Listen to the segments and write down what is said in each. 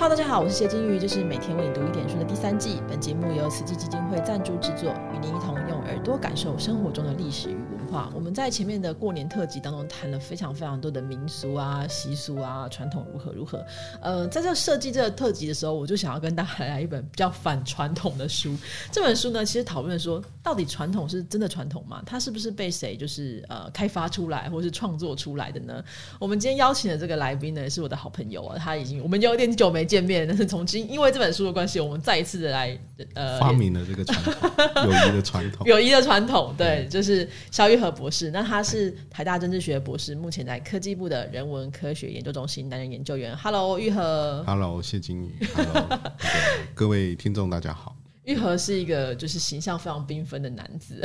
哈喽大家好，我是谢金鱼，这是每天为你读一点书的第三季。本节目由慈济基金会赞助制作，与您一同用耳朵感受生活中的历史与我化。我们在前面的过年特辑当中谈了非常非常多的民俗啊、习俗啊、传统如何如何。呃，在这设计这个特辑的时候，我就想要跟大家来一本比较反传统的书。这本书呢，其实讨论说，到底传统是真的传统吗？它是不是被谁就是呃开发出来或是创作出来的呢？我们今天邀请的这个来宾呢，也是我的好朋友啊，他已经我们有点久没见面，但是从今因为这本书的关系，我们再一次的来呃发明了这个传统，友谊的传统。友谊的传统，对，就是肖玉和博士。那他是台大政治学博士，目前在科技部的人文科学研究中心担任研究员。Hello，玉和。Hello，谢金宇。Hello，各位听众大家好。玉和是一个就是形象非常缤纷的男子，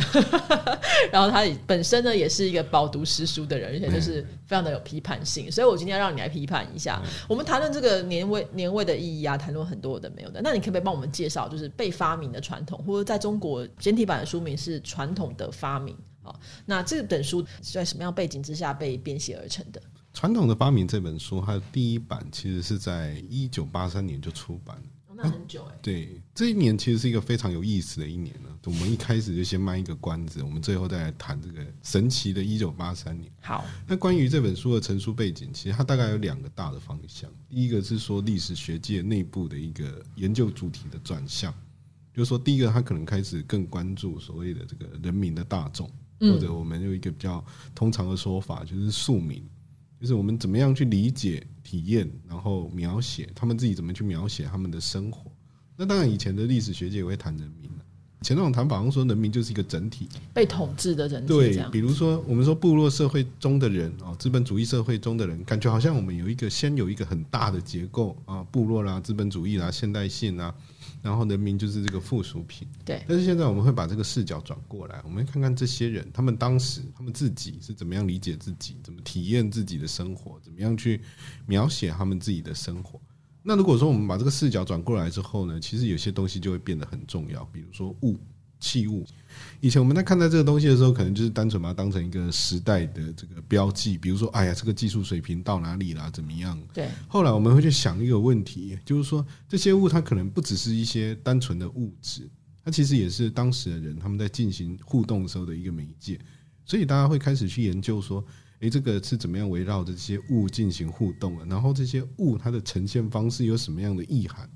然后他本身呢也是一个饱读诗书的人，而且就是非常的有批判性，所以我今天要让你来批判一下。我们谈论这个年味年味的意义啊，谈论很多的没有的。那你可不可以帮我们介绍，就是被发明的传统，或者在中国简体版的书名是《传统的发明》啊？那这本书是在什么样背景之下被编写而成的？《传统的发明》这本书，它的第一版其实是在一九八三年就出版了。哦、那很久哎、欸。对，这一年其实是一个非常有意思的一年了。我们一开始就先卖一个关子，我们最后再来谈这个神奇的一九八三年。好，那关于这本书的成书背景，其实它大概有两个大的方向。第一个是说历史学界内部的一个研究主题的转向，就是说，第一个他可能开始更关注所谓的这个人民的大众，或者我们有一个比较通常的说法，就是庶民。就是我们怎么样去理解、体验，然后描写他们自己怎么去描写他们的生活。那当然，以前的历史学界也会谈人民以前那种谈法，好像说人民就是一个整体，被统治的整体。对，比如说我们说部落社会中的人啊，资本主义社会中的人，感觉好像我们有一个先有一个很大的结构啊，部落啦、资本主义啦、现代性啊，然后人民就是这个附属品。对。但是现在我们会把这个视角转过来，我们看看这些人，他们当时他们自己是怎么样理解自己，怎么体验自己的生活，怎么样去描写他们自己的生活。那如果说我们把这个视角转过来之后呢，其实有些东西就会变得很重要，比如说物、器物。以前我们在看待这个东西的时候，可能就是单纯把它当成一个时代的这个标记，比如说，哎呀，这个技术水平到哪里啦，怎么样？对。后来我们会去想一个问题，就是说这些物它可能不只是一些单纯的物质，它其实也是当时的人他们在进行互动的时候的一个媒介，所以大家会开始去研究说。诶，这个是怎么样围绕着这些物进行互动的？然后这些物它的呈现方式有什么样的意涵？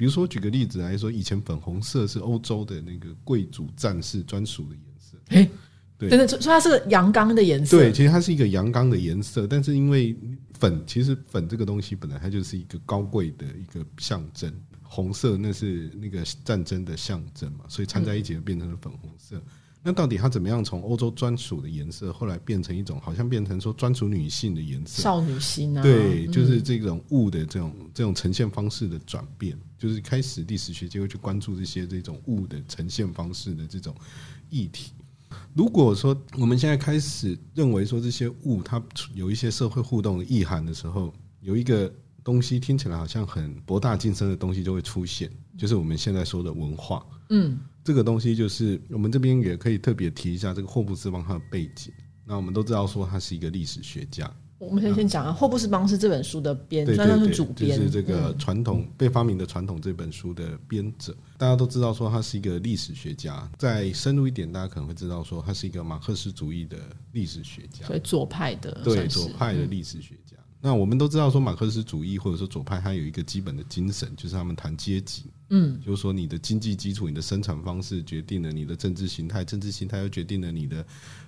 比如说，举个例子来说，以前粉红色是欧洲的那个贵族战士专属的颜色。诶，对，真的说它是个阳刚的颜色。对，其实它是一个阳刚的颜色，但是因为粉，其实粉这个东西本来它就是一个高贵的一个象征，红色那是那个战争的象征嘛，所以掺在一起就变成了粉红色。嗯那到底它怎么样从欧洲专属的颜色，后来变成一种好像变成说专属女性的颜色，少女心啊？对，就是这种物的这种这种呈现方式的转变，就是开始历史学界会去关注这些这种物的呈现方式的这种议题。如果说我们现在开始认为说这些物它有一些社会互动的意涵的时候，有一个东西听起来好像很博大精深的东西就会出现，就是我们现在说的文化。嗯。这个东西就是我们这边也可以特别提一下这个霍布斯邦他的背景。那我们都知道说他是一个历史学家。我们先先讲啊，霍布斯邦是这本书的编，对算是主编，就是这个传统被发明的传统这本书的编者。大家都知道说他是一个历史学家。再深入一点，大家可能会知道说他是一个马克思主义的历史学家，所以左派的，对左派的历史学家。那我们都知道说马克思主义或者说左派，它有一个基本的精神，就是他们谈阶级。嗯，就是说你的经济基础、你的生产方式决定了你的政治形态，政治形态又决定了你的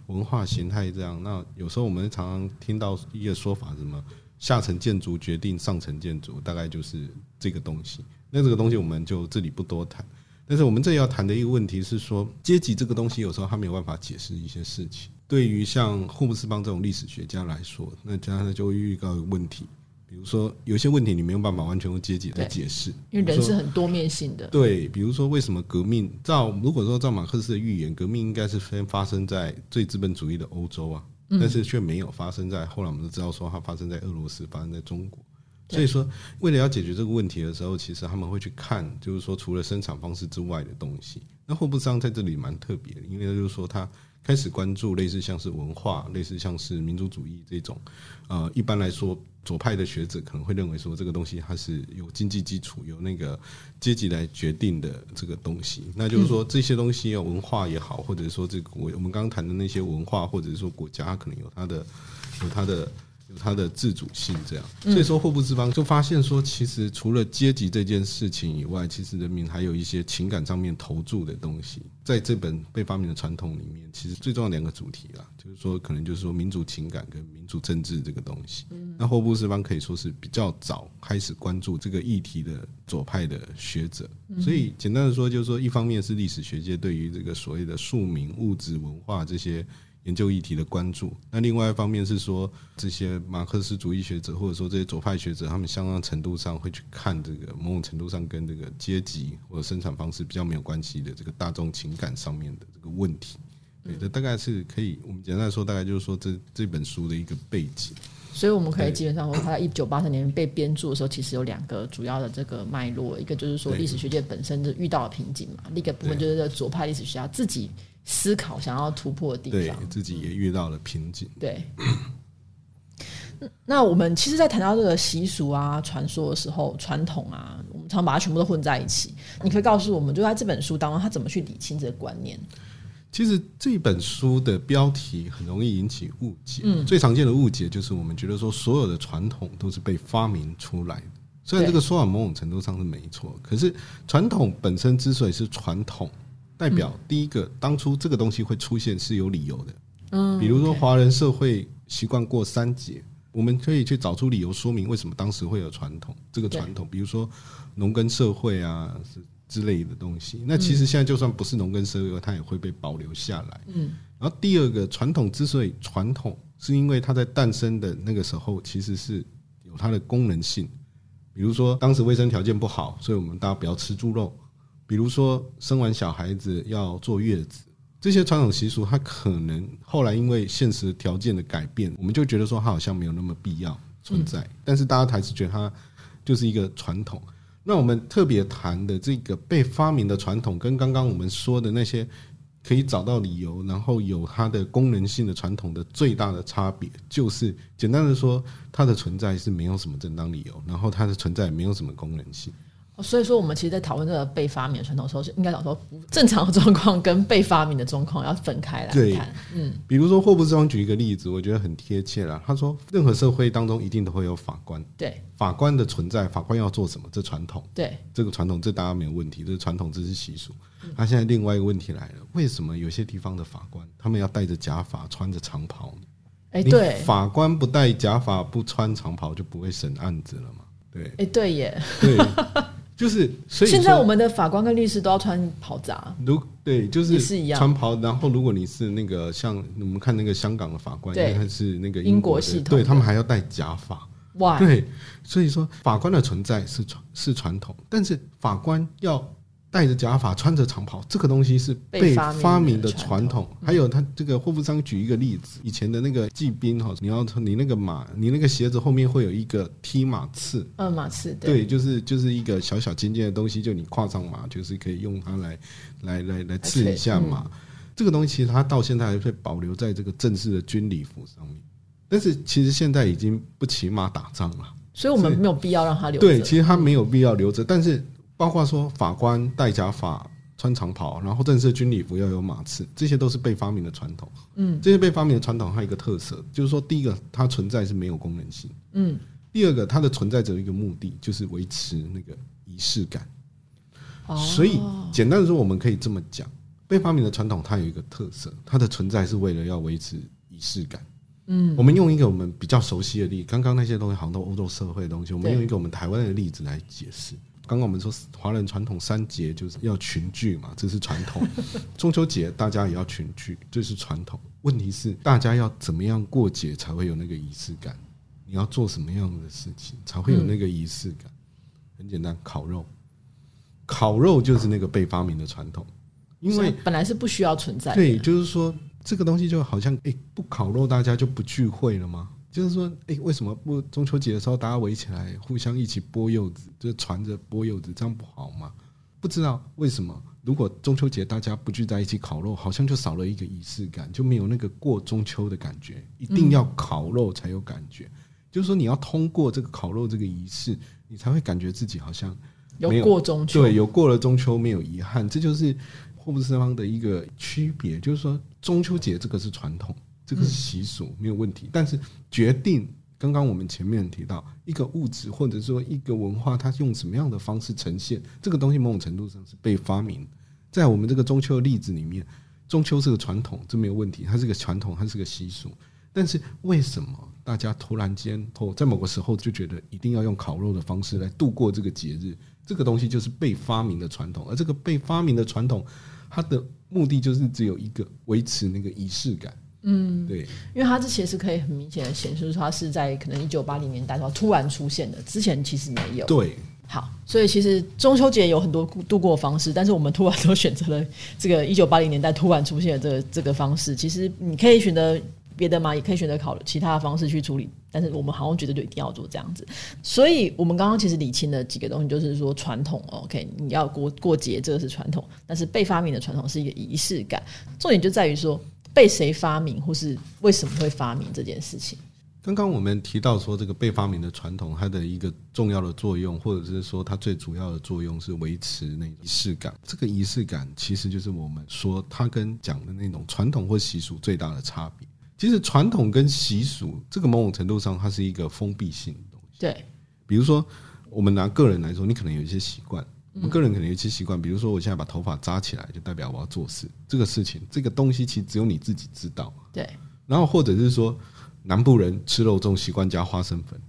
文化形态。这样，那有时候我们常常听到一个说法，什么下层建筑决定上层建筑，大概就是这个东西。那这个东西我们就这里不多谈。但是我们这里要谈的一个问题是说，阶级这个东西有时候它没有办法解释一些事情。对于像霍布斯邦这种历史学家来说，那这样就会遇到一个问题。比如说，有些问题你没有办法完全用阶级来解释，因为人是很多面性的。对，比如说为什么革命？照如果说照马克思的预言，革命应该是先发生在最资本主义的欧洲啊，但是却没有发生在后来我们都知道说它发生在俄罗斯，发生在中国。所以说，为了要解决这个问题的时候，其实他们会去看，就是说除了生产方式之外的东西。那霍布桑在这里蛮特别的，因为就是说他开始关注类似像是文化、类似像是民族主义这种，呃，一般来说左派的学者可能会认为说这个东西它是有经济基础、有那个阶级来决定的这个东西。那就是说这些东西啊，文化也好，或者说这个我我们刚刚谈的那些文化，或者是说国家，它可能有它的有它的。它的自主性，这样，所以说霍布斯邦就发现说，其实除了阶级这件事情以外，其实人民还有一些情感上面投注的东西。在这本被发明的传统里面，其实最重要两个主题啦，就是说，可能就是说民主情感跟民主政治这个东西。那霍布斯邦可以说是比较早开始关注这个议题的左派的学者。所以简单的说，就是说，一方面是历史学界对于这个所谓的庶民、物质、文化这些。研究议题的关注，那另外一方面是说，这些马克思主义学者或者说这些左派学者，他们相当程度上会去看这个某种程度上跟这个阶级或者生产方式比较没有关系的这个大众情感上面的这个问题。对，这大概是可以我们简单来说，大概就是说这这本书的一个背景。所以我们可以基本上说，他在一九八三年被编著的时候，其实有两个主要的这个脉络，一个就是说历史学界本身就遇到了瓶颈嘛，另一个部分就是左派历史学家自己。思考想要突破的地方，自己也遇到了瓶颈。对，那我们其实，在谈到这个习俗啊、传说的时候，传统啊，我们常把它全部都混在一起。你可以告诉我们，就在这本书当中，他怎么去理清这个观念？其实这本书的标题很容易引起误解。嗯，最常见的误解就是我们觉得说，所有的传统都是被发明出来的。虽然这个说法某种程度上是没错，可是传统本身之所以是传统。代表第一个，当初这个东西会出现是有理由的。嗯，比如说华人社会习惯过三节，我们可以去找出理由说明为什么当时会有传统。这个传统，比如说农耕社会啊之类的东西。那其实现在就算不是农耕社会，它也会被保留下来。嗯，然后第二个，传统之所以传统，是因为它在诞生的那个时候其实是有它的功能性。比如说当时卫生条件不好，所以我们大家不要吃猪肉。比如说，生完小孩子要坐月子，这些传统习俗，它可能后来因为现实条件的改变，我们就觉得说它好像没有那么必要存在。但是大家还是觉得它就是一个传统。那我们特别谈的这个被发明的传统，跟刚刚我们说的那些可以找到理由，然后有它的功能性的传统的最大的差别，就是简单的说，它的存在是没有什么正当理由，然后它的存在没有什么功能性。所以说，我们其实，在讨论这个被发明的传统时候，是应该讲说，正常的状况跟被发明的状况要分开来看。嗯，比如说霍布斯方举一个例子，我觉得很贴切了。他说，任何社会当中一定都会有法官。对，法官的存在，法官要做什么？这传统。对，这个传统，这大家没有问题。这是传统，这是习俗。那现在另外一个问题来了，为什么有些地方的法官他们要戴着假发，穿着长袍呢？哎，对，法官不戴假发，不穿长袍，就不会审案子了嘛？对，哎，对耶，对。就是，所以现在我们的法官跟律师都要穿袍子啊。如对，就是是一样穿袍。然后，如果你是那个像我们看那个香港的法官，他是那个英国系统，对他们还要戴假发。哇，对，所以说法官的存在是传是传统，但是法官要。戴着假发，穿着长袍，这个东西是被发明的传统。还有他这个霍夫桑举一个例子，以前的那个骑兵哈，你要你那个马，你那个鞋子后面会有一个踢马刺，嗯，马刺，对，就是就是一个小小尖尖的东西，就你跨上马，就是可以用它来来来来刺一下马。这个东西其实它到现在还会保留在这个正式的军礼服上面，但是其实现在已经不骑马打仗了，所以我们没有必要让它留。对，其实它没有必要留着，但是。包括说法官戴假发、穿长袍，然后正式军礼服要有马刺，这些都是被发明的传统。嗯，这些被发明的传统还有一个特色，就是说，第一个它存在是没有功能性。嗯，第二个它的存在只有一个目的，就是维持那个仪式感。哦，所以简单的说，我们可以这么讲，被发明的传统它有一个特色，它的存在是为了要维持仪式感。嗯，我们用一个我们比较熟悉的例，刚刚那些东西好像都欧洲社会的东西，我们用一个我们台湾的例子来解释。刚刚我们说华人传统三节就是要群聚嘛，这是传统。中秋节大家也要群聚，这是传统。问题是大家要怎么样过节才会有那个仪式感？你要做什么样的事情才会有那个仪式感？很简单，烤肉。烤肉就是那个被发明的传统，因为本来是不需要存在。对，就是说这个东西就好像，哎，不烤肉大家就不聚会了吗？就是说，哎，为什么不中秋节的时候大家围起来，互相一起剥柚子，就传着剥柚子，这样不好吗？不知道为什么如果中秋节大家不聚在一起烤肉，好像就少了一个仪式感，就没有那个过中秋的感觉。一定要烤肉才有感觉，就是说你要通过这个烤肉这个仪式，你才会感觉自己好像有过中秋，对有过了中秋没有遗憾。这就是霍布斯方的一个区别，就是说中秋节这个是传统，这个是习俗，没有问题。但是决定刚刚我们前面提到一个物质或者说一个文化，它用什么样的方式呈现这个东西，某种程度上是被发明。在我们这个中秋的例子里面，中秋是个传统，这没有问题，它是个传统，它是个习俗。但是为什么大家突然间或在某个时候就觉得一定要用烤肉的方式来度过这个节日？这个东西就是被发明的传统，而这个被发明的传统，它的目的就是只有一个，维持那个仪式感。嗯，对，因为它这其实可以很明显的显示出它是在可能一九八零年代时候突然出现的，之前其实没有。对，好，所以其实中秋节有很多度过方式，但是我们突然都选择了这个一九八零年代突然出现的这个这个方式。其实你可以选择别的嘛，也可以选择考其他的方式去处理，但是我们好像觉得就一定要做这样子。所以我们刚刚其实理清了几个东西，就是说传统，OK，你要过过节这个是传统，但是被发明的传统是一个仪式感。重点就在于说被谁发明，或是为什么会发明这件事情。刚刚我们提到说，这个被发明的传统，它的一个重要的作用，或者是说它最主要的作用是维持那仪式感。这个仪式感其实就是我们说它跟讲的那种传统或习俗最大的差别。其实传统跟习俗，这个某种程度上它是一个封闭性的东西。对，比如说我们拿个人来说，你可能有一些习惯，我们个人可能有一些习惯，比如说我现在把头发扎起来，就代表我要做事。这个事情，这个东西其实只有你自己知道。对，然后或者是说，南部人吃肉粽习惯加花生粉，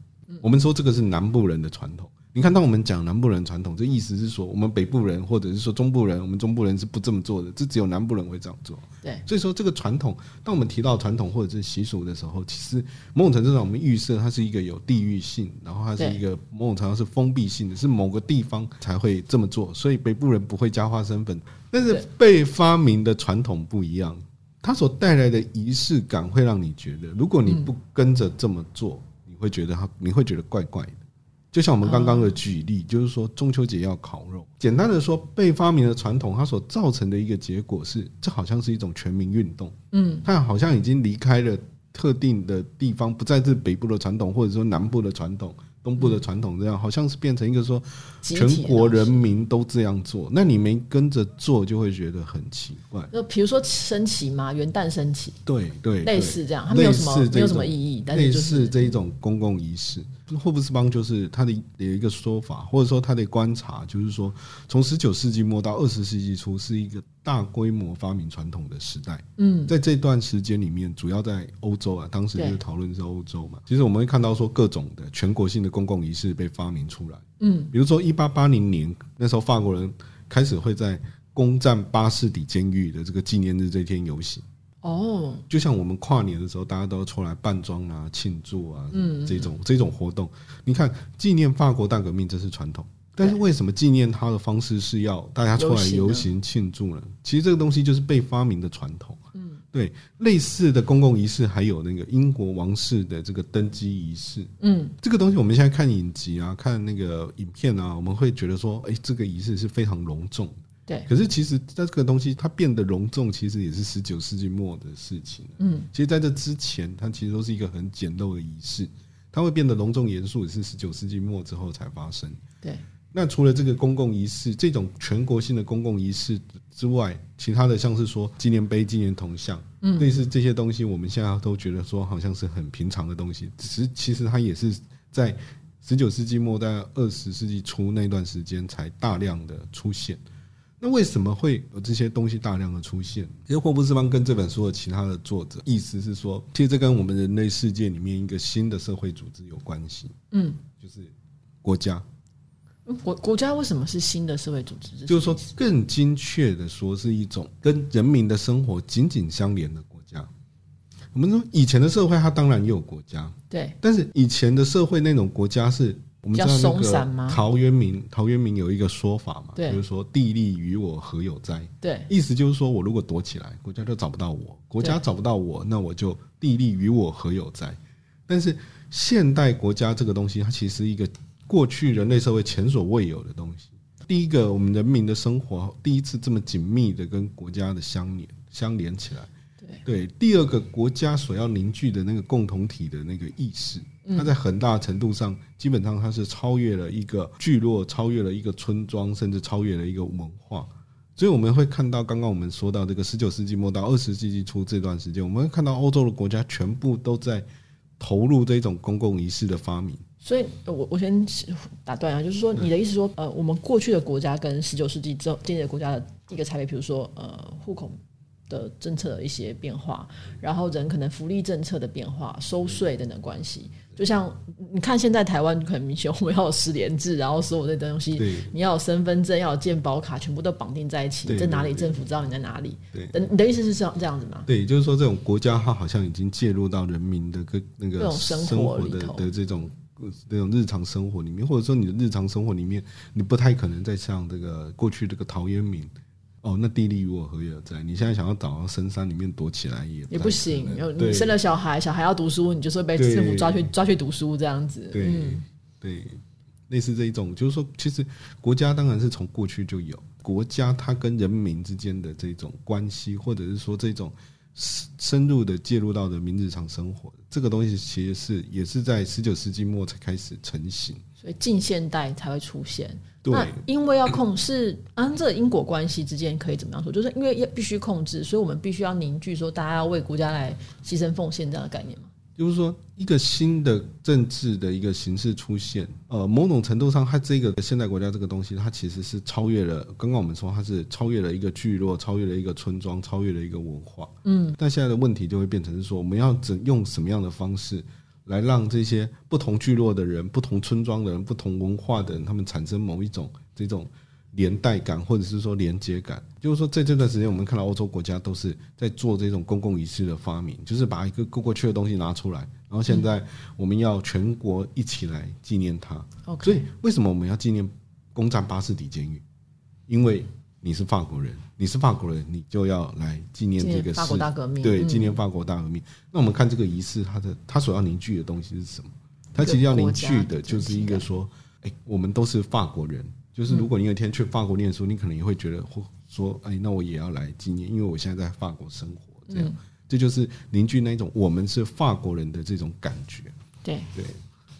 我们说这个是南部人的传统。你看，当我们讲南部人传统，这意思是说，我们北部人或者是说中部人，我们中部人是不这么做的，这只有南部人会这样做。对，所以说这个传统，当我们提到传统或者是习俗的时候，其实某种程度上我们预设它是一个有地域性，然后它是一个某种程度上是封闭性的，是某个地方才会这么做。所以北部人不会加花生粉，但是被发明的传统不一样，它所带来的仪式感会让你觉得，如果你不跟着这么做，你会觉得它，你会觉得怪怪的。就像我们刚刚的举例，就是说中秋节要烤肉。简单的说，被发明的传统，它所造成的一个结果是，这好像是一种全民运动。嗯，它好像已经离开了特定的地方，不再是北部的传统，或者说南部的传统、东部的传统，这样好像是变成一个说全国人民都这样做。那你没跟着做，就会觉得很奇怪。就比如说升旗嘛，元旦升旗，对对，类似这样，它没有什么没有什么意义，但是类就是似这一种公共仪式。霍布斯邦就是他的有一个说法，或者说他的观察，就是说，从十九世纪末到二十世纪初是一个大规模发明传统的时代。嗯，在这段时间里面，主要在欧洲啊，当时就是对讨论是欧洲嘛。其实我们会看到说，各种的全国性的公共仪式被发明出来。嗯，比如说一八八零年，那时候法国人开始会在攻占巴士底监狱的这个纪念日这天游行。哦，就像我们跨年的时候，大家都要出来扮装啊、庆祝啊，嗯这种这种活动，你看纪念法国大革命这是传统，但是为什么纪念他的方式是要大家出来游行庆祝呢？其实这个东西就是被发明的传统。嗯，对，类似的公共仪式还有那个英国王室的这个登基仪式，嗯，这个东西我们现在看影集啊、看那个影片啊，我们会觉得说，哎，这个仪式是非常隆重。对，可是其实在这个东西它变得隆重，其实也是十九世纪末的事情。嗯，其实在这之前，它其实都是一个很简陋的仪式，它会变得隆重严肃，也是十九世纪末之后才发生。对，那除了这个公共仪式，这种全国性的公共仪式之外，其他的像是说纪念碑、纪念铜像，嗯类似这些东西，我们现在都觉得说好像是很平常的东西，只是其实它也是在十九世纪末到二十世纪初那段时间才大量的出现。那为什么会有这些东西大量的出现？其实霍布斯邦跟这本书的其他的作者意思是说，其实这跟我们人类世界里面一个新的社会组织有关系，嗯，就是国家。国国家为什么是新的社会组织？这就是说更精确的说，是一种跟人民的生活紧紧相连的国家。我们说以前的社会，它当然也有国家，对，但是以前的社会那种国家是我们知道那松散吗个陶渊明，陶渊明有一个说法嘛，就是说地利与我何有哉？对，意思就是说我如果躲起来，国家就找不到我；国家找不到我，那我就地利与我何有哉？但是现代国家这个东西，它其实一个过去人类社会前所未有的东西。第一个，我们人民的生活第一次这么紧密的跟国家的相连相连起来。对，第二个国家所要凝聚的那个共同体的那个意识，它在很大程度上，基本上它是超越了一个聚落，超越了一个村庄，甚至超越了一个文化。所以我们会看到，刚刚我们说到这个十九世纪末到二十世纪初这段时间，我们会看到欧洲的国家全部都在投入这种公共仪式的发明。所以，我我先打断啊，就是说，你的意思说，呃，我们过去的国家跟十九世纪之后建立的国家的一个差别，比如说，呃，户口。的政策的一些变化，然后人可能福利政策的变化、收税等等关系，就像你看现在台湾很明显，我们要有十连制，然后所有的东西，你要有身份证，要有健保卡，全部都绑定在一起，在哪里政府知道你在哪里？对，你的意思是这样这样子吗？对，就是说这种国家它好像已经介入到人民的个那个生活的的这种那种日常生活里面，或者说你的日常生活里面，你不太可能再像这个过去这个陶渊明。哦，那地利与我何也在？你现在想要找到深山里面躲起来也也不行。你生了小孩，小孩要读书，你就是会被政府抓去抓去读书这样子。对对，类似这一种，就是说，其实国家当然是从过去就有国家，它跟人民之间的这种关系，或者是说这种深深入的介入到人民日常生活，这个东西其实是也是在十九世纪末才开始成型，所以近现代才会出现。那因为要控制，啊这因果关系之间可以怎么样说？就是因为要必须控制，所以我们必须要凝聚，说大家要为国家来牺牲奉献这样的概念吗？就是说，一个新的政治的一个形式出现，呃，某种程度上，它这个现代国家这个东西，它其实是超越了。刚刚我们说，它是超越了一个聚落，超越了一个村庄，超越了一个文化。嗯，但现在的问题就会变成是说，我们要怎用什么样的方式？来让这些不同聚落的人、不同村庄的人、不同文化的人，他们产生某一种这种连带感，或者是说连接感。就是说，在这段时间，我们看到欧洲国家都是在做这种公共仪式的发明，就是把一个过过去的东西拿出来，然后现在我们要全国一起来纪念它。所以，为什么我们要纪念攻占巴士底监狱？因为你是法国人，你是法国人，你就要来纪念这个法国大革命。对，纪念法国大革命。那我们看这个仪式，它的它所要凝聚的东西是什么？它其实要凝聚的就是一个说，哎，我们都是法国人。就是如果你有一天去法国念书，你可能也会觉得，或说，哎，那我也要来纪念，因为我现在在法国生活。这样，这就是凝聚那种我们是法国人的这种感觉。对对。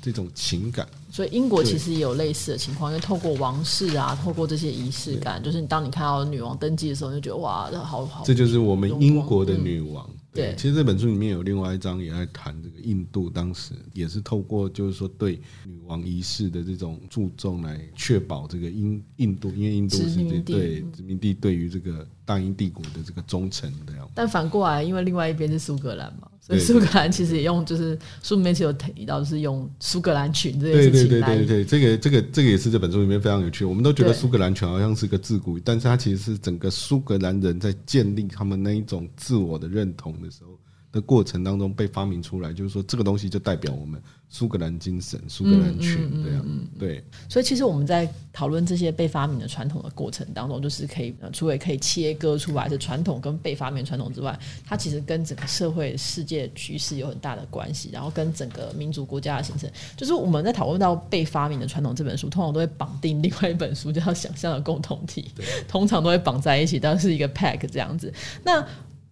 这种情感，所以英国其实也有类似的情况，因为透过王室啊，透过这些仪式感，就是你当你看到女王登基的时候，就觉得哇，这好好。这就是我们英国的女王。对，其实这本书里面有另外一章也在谈这个印度，当时也是透过就是说对女王仪式的这种注重来确保这个印印度，因为印度是对殖民地对于这个大英帝国的这个忠诚的样。但反过来，因为另外一边是苏格兰嘛。所以苏格兰其实也用，就是书里面是有提到，就是用苏格兰裙这件事情。对对对对对，这个这个这个也是这本书里面非常有趣。我们都觉得苏格兰裙好像是个自古，但是它其实是整个苏格兰人在建立他们那一种自我的认同的时候。的过程当中被发明出来，就是说这个东西就代表我们苏格兰精神、苏格兰群这样。对，所以其实我们在讨论这些被发明的传统的过程当中，就是可以除了可以切割出来是传统跟被发明传统之外，它其实跟整个社会世界局势有很大的关系，然后跟整个民族国家的形成。就是我们在讨论到被发明的传统这本书，通常都会绑定另外一本书叫《想象的共同体》，通常都会绑在一起，当是一个 pack 这样子。那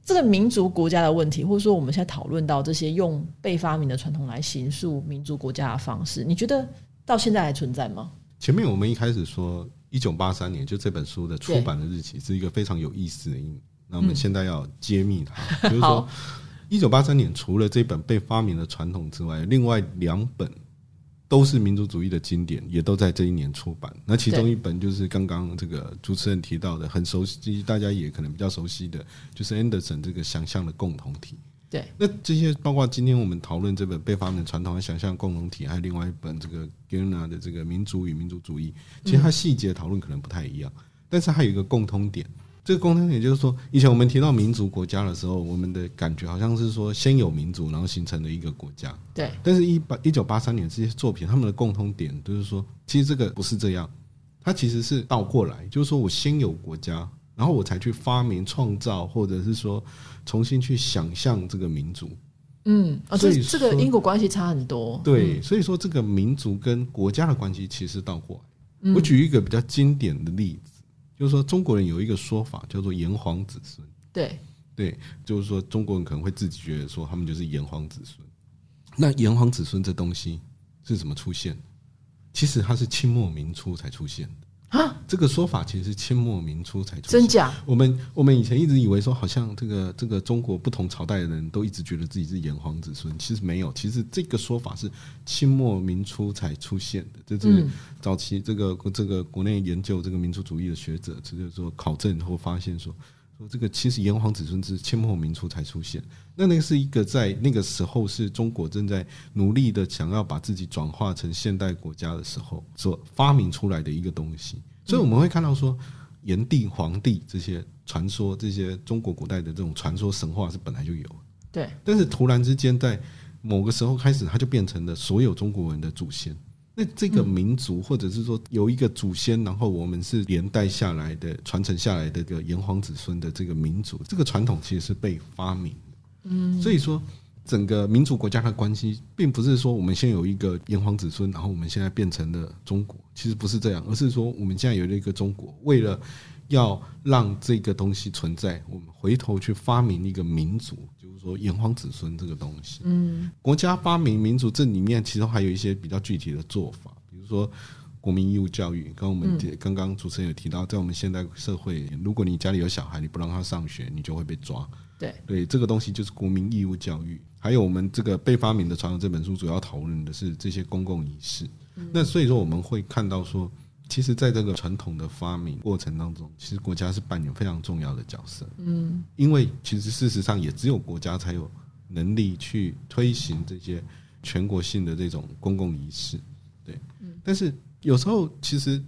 这个民族国家的问题，或者说我们现在讨论到这些用被发明的传统来形塑民族国家的方式，你觉得到现在还存在吗？前面我们一开始说一九八三年，就这本书的出版的日期是一个非常有意思的。那我们现在要揭秘它，就是说一九八三年除了这本被发明的传统之外，另外两本。都是民族主义的经典，也都在这一年出版。那其中一本就是刚刚这个主持人提到的，很熟悉，大家也可能比较熟悉的，就是 Anderson 这个想象的共同体。对，那这些包括今天我们讨论这本被发明传统和想象共同体，还有另外一本这个 g e r n a 的这个民族与民族主义，其实它细节讨论可能不太一样，但是还有一个共通点。这个共通点就是说，以前我们提到民族国家的时候，我们的感觉好像是说先有民族，然后形成了一个国家。对。但是，一八一九八三年这些作品，他们的共通点就是说，其实这个不是这样，它其实是倒过来，就是说我先有国家，然后我才去发明、创造，或者是说重新去想象这个民族。嗯，啊，所以这个因果关系差很多。对，所以说这个民族跟国家的关系其实倒过来。嗯我举一个比较经典的例子，就是说中国人有一个说法叫做“炎黄子孙对，”，对，就是说中国人可能会自己觉得说他们就是炎黄子孙。那炎黄子孙这东西是怎么出现？其实它是清末民初才出现的啊。这个说法其实是清末民初才出现真。假？我们我们以前一直以为说，好像这个这个中国不同朝代的人都一直觉得自己是炎黄子孙，其实没有。其实这个说法是清末民初才出现的，这是嗯早期这个这个国内研究这个民族主义的学者，这就是说考证后发现说，说这个其实炎黄子孙是清末民初才出现。那那个是一个在那个时候是中国正在努力的想要把自己转化成现代国家的时候所发明出来的一个东西。所以我们会看到说，炎帝、黄帝这些传说，这些中国古代的这种传说神话是本来就有的，对，但是突然之间在某个时候开始，它就变成了所有中国人的祖先。那这个民族，或者是说有一个祖先，然后我们是连带下来的、传承下来的这个炎黄子孙的这个民族，这个传统其实是被发明的。嗯，所以说整个民族国家的关系，并不是说我们先有一个炎黄子孙，然后我们现在变成了中国，其实不是这样，而是说我们现在有了一个中国，为了要让这个东西存在，我们回头去发明一个民族，就是说炎黄子孙这个东西。嗯，国家发明民族，这里面其实还有一些比较具体的做法，比如说。国民义务教育，刚刚我们刚刚主持人有提到，在我们现代社会，如果你家里有小孩，你不让他上学，你就会被抓。对，对，这个东西就是国民义务教育。还有我们这个被发明的传统这本书，主要讨论的是这些公共仪式。那所以说，我们会看到说，其实在这个传统的发明过程当中，其实国家是扮演非常重要的角色。嗯，因为其实事实上也只有国家才有能力去推行这些全国性的这种公共仪式。对，但是有时候其实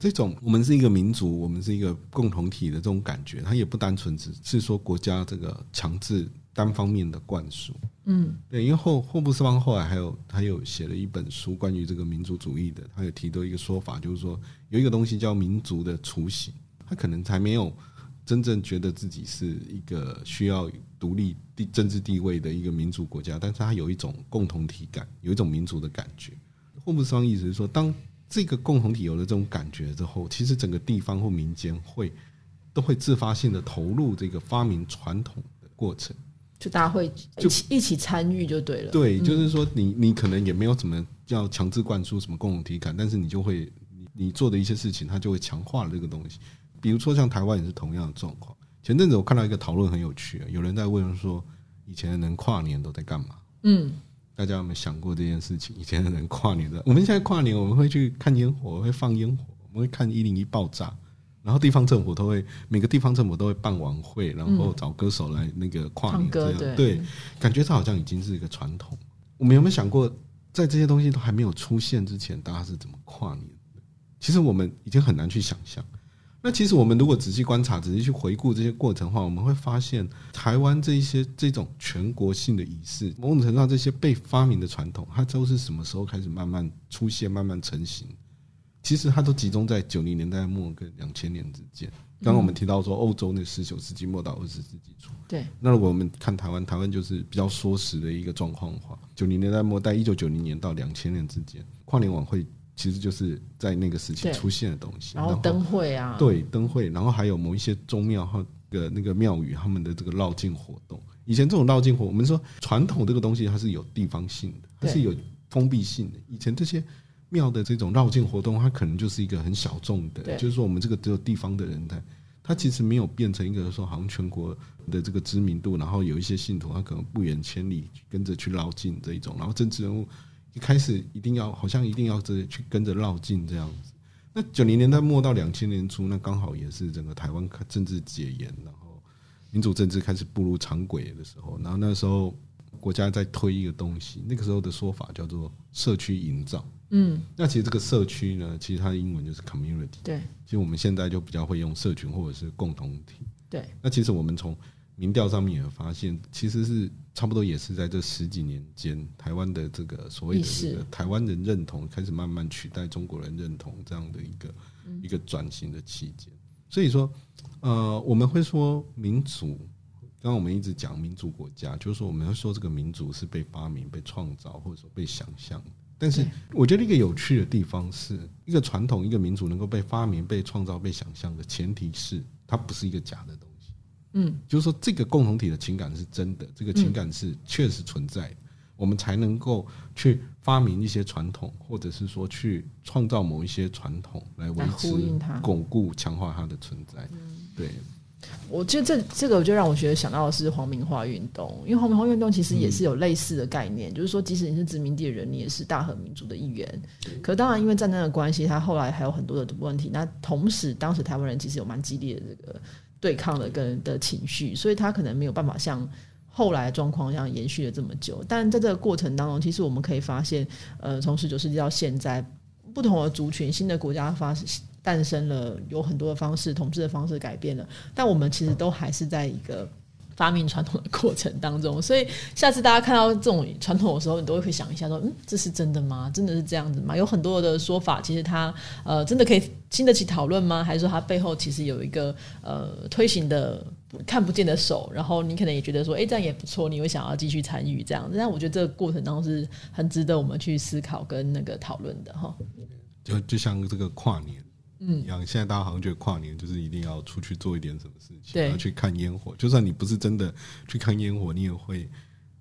这种我们是一个民族，我们是一个共同体的这种感觉，它也不单纯只是说国家这个强制单方面的灌输。嗯，对，因为霍霍布斯邦后来还有他有写了一本书关于这个民族主义的，他有提到一个说法，就是说有一个东西叫民族的雏形，他可能还没有真正觉得自己是一个需要独立地政治地位的一个民族国家，但是他有一种共同体感，有一种民族的感觉。霍布斯邦意思是说，当这个共同体有了这种感觉之后，其实整个地方或民间会都会自发性的投入这个发明传统的过程。就大家会一起一起参与就对了。对，就是说你你可能也没有怎么要强制灌输什么共同体感，但是你就会你你做的一些事情，它就会强化了这个东西。比如说像台湾也是同样的状况。前阵子我看到一个讨论很有趣，有人在问说，以前的人跨年都在干嘛？嗯，大家有没有想过这件事情？以前的人跨年的，我们现在跨年我们会去看烟火，会放烟火，我们会看一零一爆炸，然后地方政府都会每个地方政府都会办晚会，然后找歌手来那个跨年这样，对对，感觉这好像已经是一个传统。我们有没有想过，在这些东西都还没有出现之前，大家是怎么跨年的？其实我们已经很难去想象。那其实我们如果仔细观察、仔细去回顾这些过程的话，我们会发现，台湾这一些这种全国性的仪式，某种程度上这些被发明的传统，它都是什么时候开始慢慢出现、慢慢成型？其实它都集中在九零年代末跟两千年之间。刚刚我们提到说，欧洲那十九世纪末到二十世纪初，对，那如果我们看台湾，台湾就是比较缩时的一个状况的话，九零年代末到一九九零年到两千年之间，跨年晚会其实就是在那个时期出现的东西。然后灯会啊，对灯会，然后还有某一些宗庙和个那个庙宇他们的这个绕境活动。以前这种绕境活，我们说传统这个东西它是有地方性的，它是有封闭性的。以前这些庙的这种绕境活动，它可能就是一个很小众的，就是说我们这个只有地方的人在。它其实没有变成一个说好像全国的这个知名度，然后有一些信徒他可能不远千里跟着去绕境这一种，然后政治人物一开始一定要好像一定要这去跟着绕境这样子。那九零年代末到两千年初，那刚好也是整个台湾政治解严，然后民主政治开始步入常轨的时候，然后那时候国家在推一个东西，那个时候的说法叫做社区营造。嗯，那其实这个社区呢，其实它的英文就是 community。对其实我们现在就比较会用社群或者是共同体。对，那其实我们从民调上面也发现，其实是差不多也是在这十几年间，台湾的这个所谓的这个台湾人认同开始慢慢取代中国人认同这样的一个、一个转型的期间。所以说，呃，我们会说民主刚刚我们一直讲民主国家，就是说我们要说这个民主是被发明、被创造，或者说被想象。但是我觉得一个有趣的地方是，一个传统、一个民主能够被发明、被创造、被想象的前提是，它不是一个假的东西。嗯，就是说这个共同体的情感是真的，这个情感是确实存在的，我们才能够去发明一些传统，或者是说去创造某一些传统来维持巩固、强化它的存在。对，我觉得这这个就让我觉得想到的是皇民化运动，因为皇民化运动其实也是有类似的概念，就是说即使你是殖民地的人，你也是大和民族的一员。可当然因为战争的关系，它后来还有很多的问题。那同时，当时台湾人其实有蛮激烈的这个对抗的跟的情绪，所以他可能没有办法像。后来状况一样延续了这么久，但在这个过程当中，其实我们可以发现，呃，从十九世纪到现在，不同的族群、新的国家发生诞生了，有很多的方式，统治的方式改变了，但我们其实都还是在一个发明传统的过程当中。所以下次大家看到这种传统的时候，你都会想一下说，嗯，这是真的吗？真的是这样子吗？有很多的说法，其实它呃，真的可以经得起讨论吗？还是说它背后其实有一个呃推行的？看不见的手，然后你可能也觉得说，哎，这样也不错，你会想要继续参与这样子。但我觉得这个过程当中是很值得我们去思考跟那个讨论的哈。就就像这个跨年，嗯，一样，现在大家好像觉得跨年就是一定要出去做一点什么事情，要去看烟火。就算你不是真的去看烟火，你也会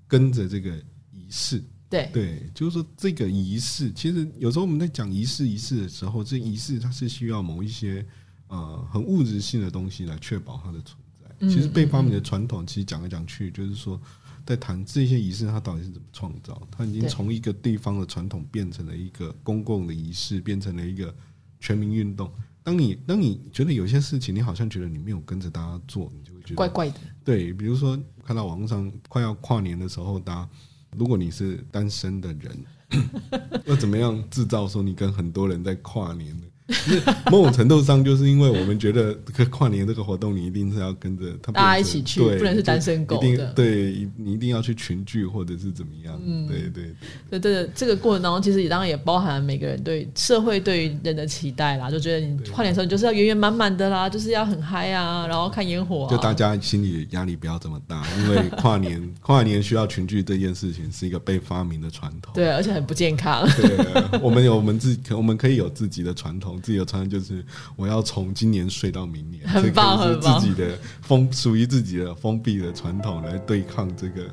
跟着这个仪式。对对，就是说这个仪式，其实有时候我们在讲仪式仪式的时候，这仪式它是需要某一些呃很物质性的东西来确保它的存在。其实被发明的传统，其实讲来讲去，就是说，在谈这些仪式，它到底是怎么创造？它已经从一个地方的传统变成了一个公共的仪式，变成了一个全民运动。当你当你觉得有些事情，你好像觉得你没有跟着大家做，你就会觉得怪怪的。对，比如说看到网络上快要跨年的时候，大家如果你是单身的人，要怎么样制造说你跟很多人在跨年呢？某种程度上，就是因为我们觉得这个跨年这个活动，你一定是要跟着他大家一起去，不能是单身狗一定。对，你一定要去群聚或者是怎么样？嗯，对对对对，这个过程当中，其实也当然也包含每个人对社会对于人的期待啦，就觉得你跨年时候你就是要圆圆满满的啦，就是要很嗨啊，然后看烟火。就大家心里压力不要这么大，因为跨年 跨年需要群聚这件事情是一个被发明的传统，对，而且很不健康。对，我们有我们自己，我们可以有自己的传统。自己的传统就是我要从今年睡到明年，很棒，很棒。自己的封属于自己的封闭的传统来对抗这个。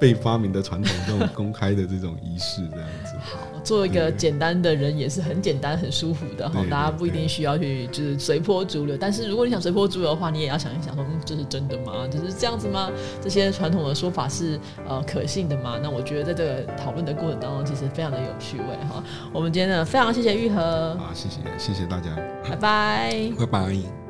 被发明的传统，这种公开的这种仪式，这样子。好，做一个简单的人也是很简单、很舒服的哈。大家不一定需要去就是随波逐流，但是如果你想随波逐流的话，你也要想一想说，嗯，这是真的吗？就是这样子吗？这些传统的说法是呃可信的吗？那我觉得在这个讨论的过程当中，其实非常的有趣味哈。我们今天呢，非常谢谢玉和，啊，谢谢，谢谢大家，拜拜，拜拜。